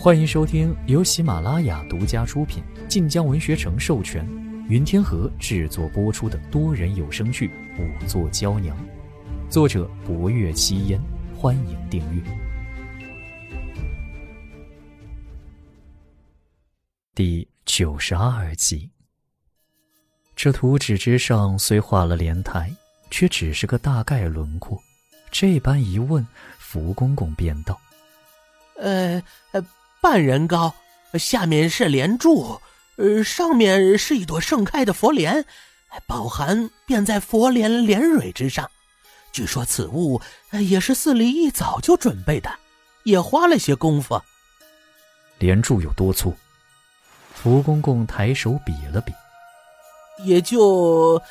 欢迎收听由喜马拉雅独家出品、晋江文学城授权、云天河制作播出的多人有声剧《五座娇娘》，作者：博月七烟。欢迎订阅。第九十二集。这图纸之上虽画了莲台，却只是个大概轮廓。这般一问，福公公便道：“呃，半人高，下面是莲柱，呃，上面是一朵盛开的佛莲，宝函便在佛莲莲蕊之上。据说此物也是寺里一早就准备的，也花了些功夫。莲柱有多粗？”福公公抬手比了比，也就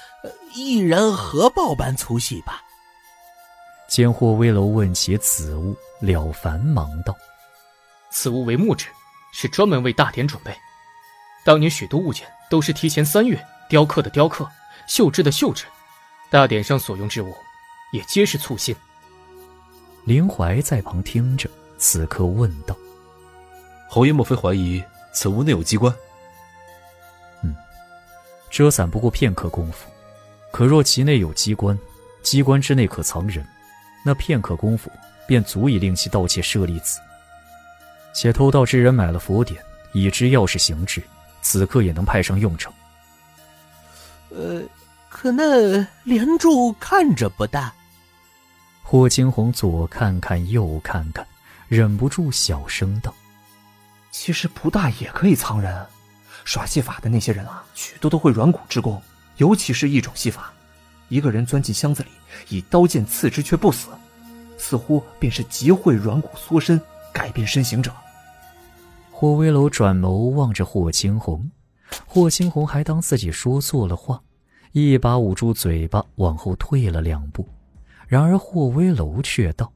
一人合抱般粗细吧。见霍威楼问起此物，了凡忙道：“此物为木质，是专门为大典准备。当年许多物件都是提前三月雕刻的雕刻，绣制的绣制。大典上所用之物，也皆是粗心。”林怀在旁听着，此刻问道：“侯爷莫非怀疑此物内有机关？”“嗯，遮伞不过片刻功夫，可若其内有机关，机关之内可藏人。”那片刻功夫，便足以令其盗窃舍利子。且偷盗之人买了佛典，已知钥匙行之，此刻也能派上用场。呃，可那连柱看着不大。霍金红左看看右看看，忍不住小声道：“其实不大也可以藏人。耍戏法的那些人啊，许多都会软骨之功，尤其是一种戏法。”一个人钻进箱子里，以刀剑刺之却不死，似乎便是极会软骨缩身、改变身形者。霍威楼转眸望着霍青红，霍青红还当自己说错了话，一把捂住嘴巴，往后退了两步。然而霍威楼却道：“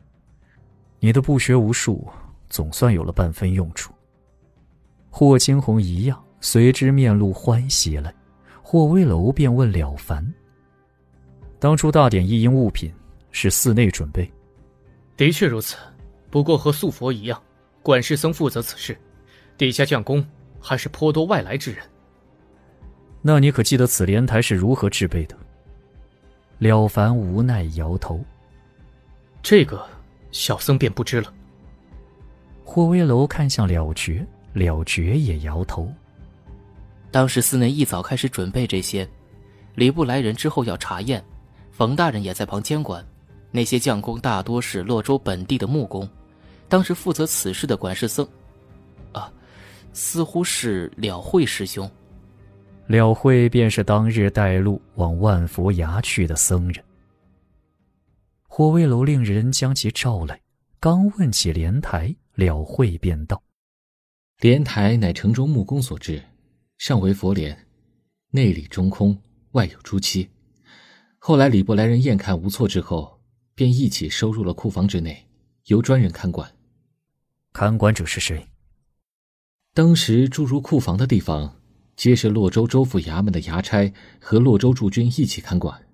你的不学无术，总算有了半分用处。”霍青红一样，随之面露欢喜来。霍威楼便问了凡。当初大典一应物品是寺内准备，的确如此。不过和素佛一样，管事僧负责此事，底下将工还是颇多外来之人。那你可记得此莲台是如何制备的？了凡无奈摇头。这个小僧便不知了。霍威楼看向了觉，了觉也摇头。当时寺内一早开始准备这些，礼部来人之后要查验。冯大人也在旁监管，那些匠工大多是洛州本地的木工。当时负责此事的管事僧，啊，似乎是了慧师兄。了慧便是当日带路往万佛崖去的僧人。火威楼令人将其召来，刚问起莲台，了慧便道：“莲台乃城中木工所制，上为佛莲，内里中空，外有朱漆。”后来礼部来人验看无错之后，便一起收入了库房之内，由专人看管。看管者是谁？当时住入库房的地方，皆是洛州州府衙门的衙差和洛州驻军一起看管。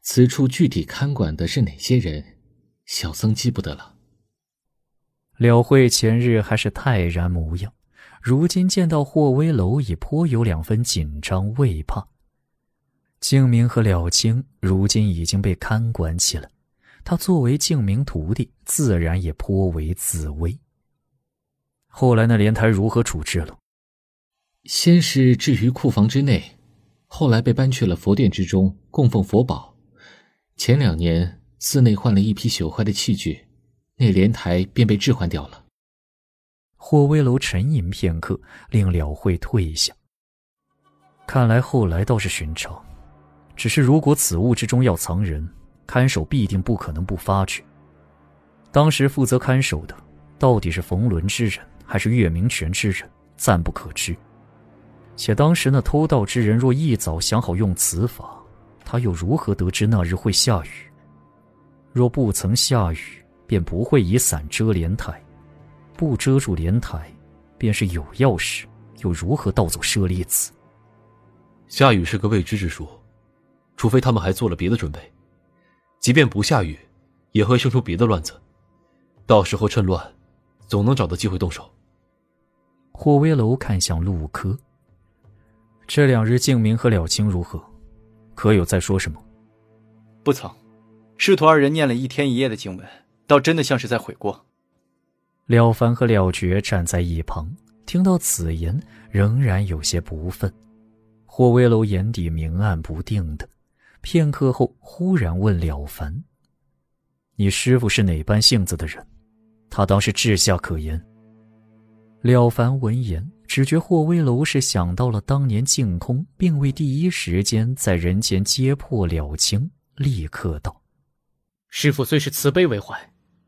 此处具体看管的是哪些人，小僧记不得了。了慧前日还是泰然模样，如今见到霍威楼，已颇有两分紧张畏怕。静明和了清如今已经被看管起来，他作为静明徒弟，自然也颇为自危。后来那莲台如何处置了？先是置于库房之内，后来被搬去了佛殿之中供奉佛宝。前两年寺内换了一批朽坏的器具，那莲台便被置换掉了。霍威楼沉吟片刻，令了慧退下。看来后来倒是寻常。只是，如果此物之中要藏人，看守必定不可能不发觉。当时负责看守的，到底是冯伦之人，还是月明泉之人，暂不可知。且当时那偷盗之人若一早想好用此法，他又如何得知那日会下雨？若不曾下雨，便不会以伞遮莲台；不遮住莲台，便是有钥匙，又如何盗走舍利子？下雨是个未知之数。除非他们还做了别的准备，即便不下雨，也会生出别的乱子。到时候趁乱，总能找到机会动手。霍威楼看向陆柯。这两日静明和了清如何？可有再说什么？不曾。师徒二人念了一天一夜的经文，倒真的像是在悔过。了凡和了觉站在一旁，听到此言，仍然有些不忿。霍威楼眼底明暗不定的，片刻后忽然问了凡：“你师傅是哪般性子的人？他当是至下可言。”了凡闻言，只觉霍威楼是想到了当年净空，并未第一时间在人间揭破了清，立刻道：“师傅虽是慈悲为怀，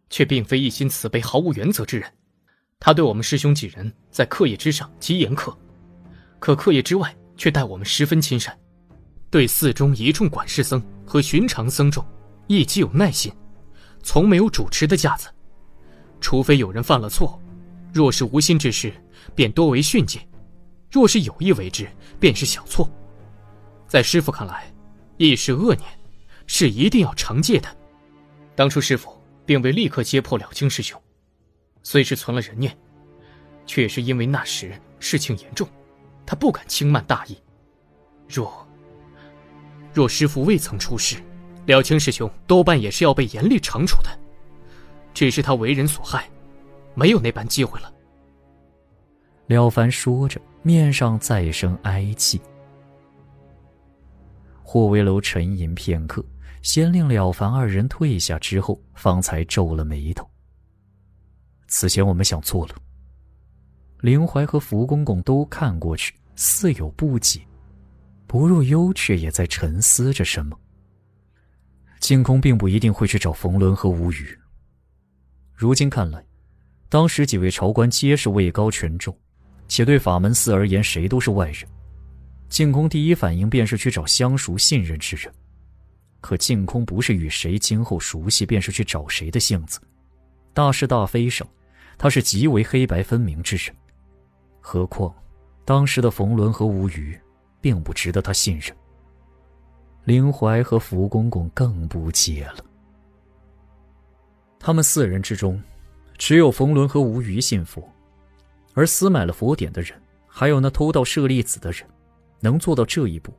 却并非一心慈悲、毫无原则之人。他对我们师兄几人在课业之上极严苛，可课业之外却待我们十分亲善，对寺中一众管事僧和寻常僧众亦极有耐心，从没有主持的架子。除非有人犯了错。”若是无心之事，便多为训诫；若是有意为之，便是小错。在师傅看来，亦是恶念，是一定要惩戒的。当初师傅并未立刻揭破了清师兄，虽是存了人念，却是因为那时事情严重，他不敢轻慢大意。若若师傅未曾出事，了清师兄多半也是要被严厉惩处的。只是他为人所害。没有那般机会了。了凡说着，面上再生哀戚。霍威楼沉吟片刻，先令了凡二人退下，之后方才皱了眉头。此前我们想错了。林怀和福公公都看过去，似有不解。不若幽却也在沉思着什么。净空并不一定会去找冯仑和吴语。如今看来。当时几位朝官皆是位高权重，且对法门寺而言，谁都是外人。净空第一反应便是去找相熟信任之人，可净空不是与谁今后熟悉便是去找谁的性子。大是大非上，他是极为黑白分明之人。何况，当时的冯仑和吴虞，并不值得他信任。林怀和福公公更不解了。他们四人之中。只有冯仑和吴虞信佛，而私买了佛典的人，还有那偷盗舍利子的人，能做到这一步，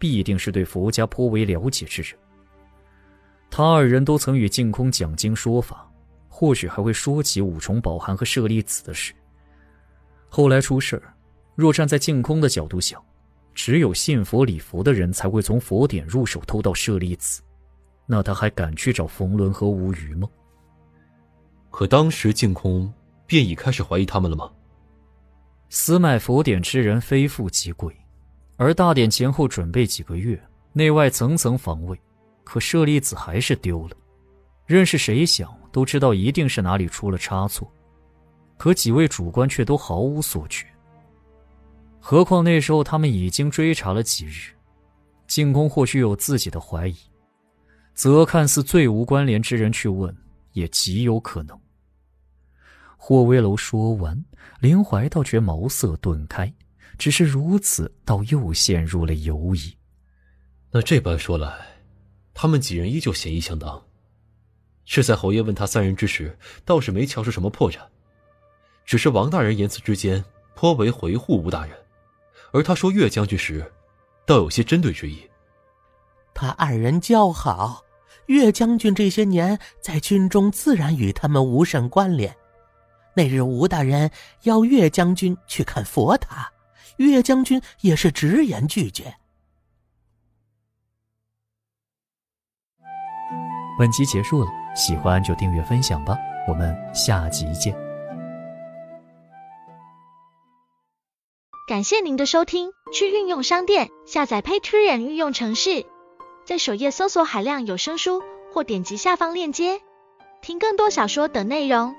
必定是对佛家颇为了解之人。他二人都曾与净空讲经说法，或许还会说起五重宝函和舍利子的事。后来出事儿，若站在净空的角度想，只有信佛礼佛的人才会从佛典入手偷盗舍利子，那他还敢去找冯仑和吴虞吗？可当时净空便已开始怀疑他们了吗？私买佛典之人非富即贵，而大典前后准备几个月，内外层层防卫，可舍利子还是丢了。任是谁想都知道，一定是哪里出了差错。可几位主官却都毫无所觉。何况那时候他们已经追查了几日，净空或许有自己的怀疑，则看似最无关联之人去问，也极有可能。霍威楼说完，林怀倒觉茅塞顿开，只是如此，倒又陷入了犹疑。那这般说来，他们几人依旧嫌疑相当。是在侯爷问他三人之时，倒是没瞧出什么破绽，只是王大人言辞之间颇为回护吴大人，而他说岳将军时，倒有些针对之意。他二人交好，岳将军这些年在军中，自然与他们无甚关联。那日吴大人邀岳将军去看佛塔，岳将军也是直言拒绝。本集结束了，喜欢就订阅分享吧，我们下集见。感谢您的收听，去运用商店下载 Patreon 运用城市，在首页搜索海量有声书，或点击下方链接听更多小说等内容。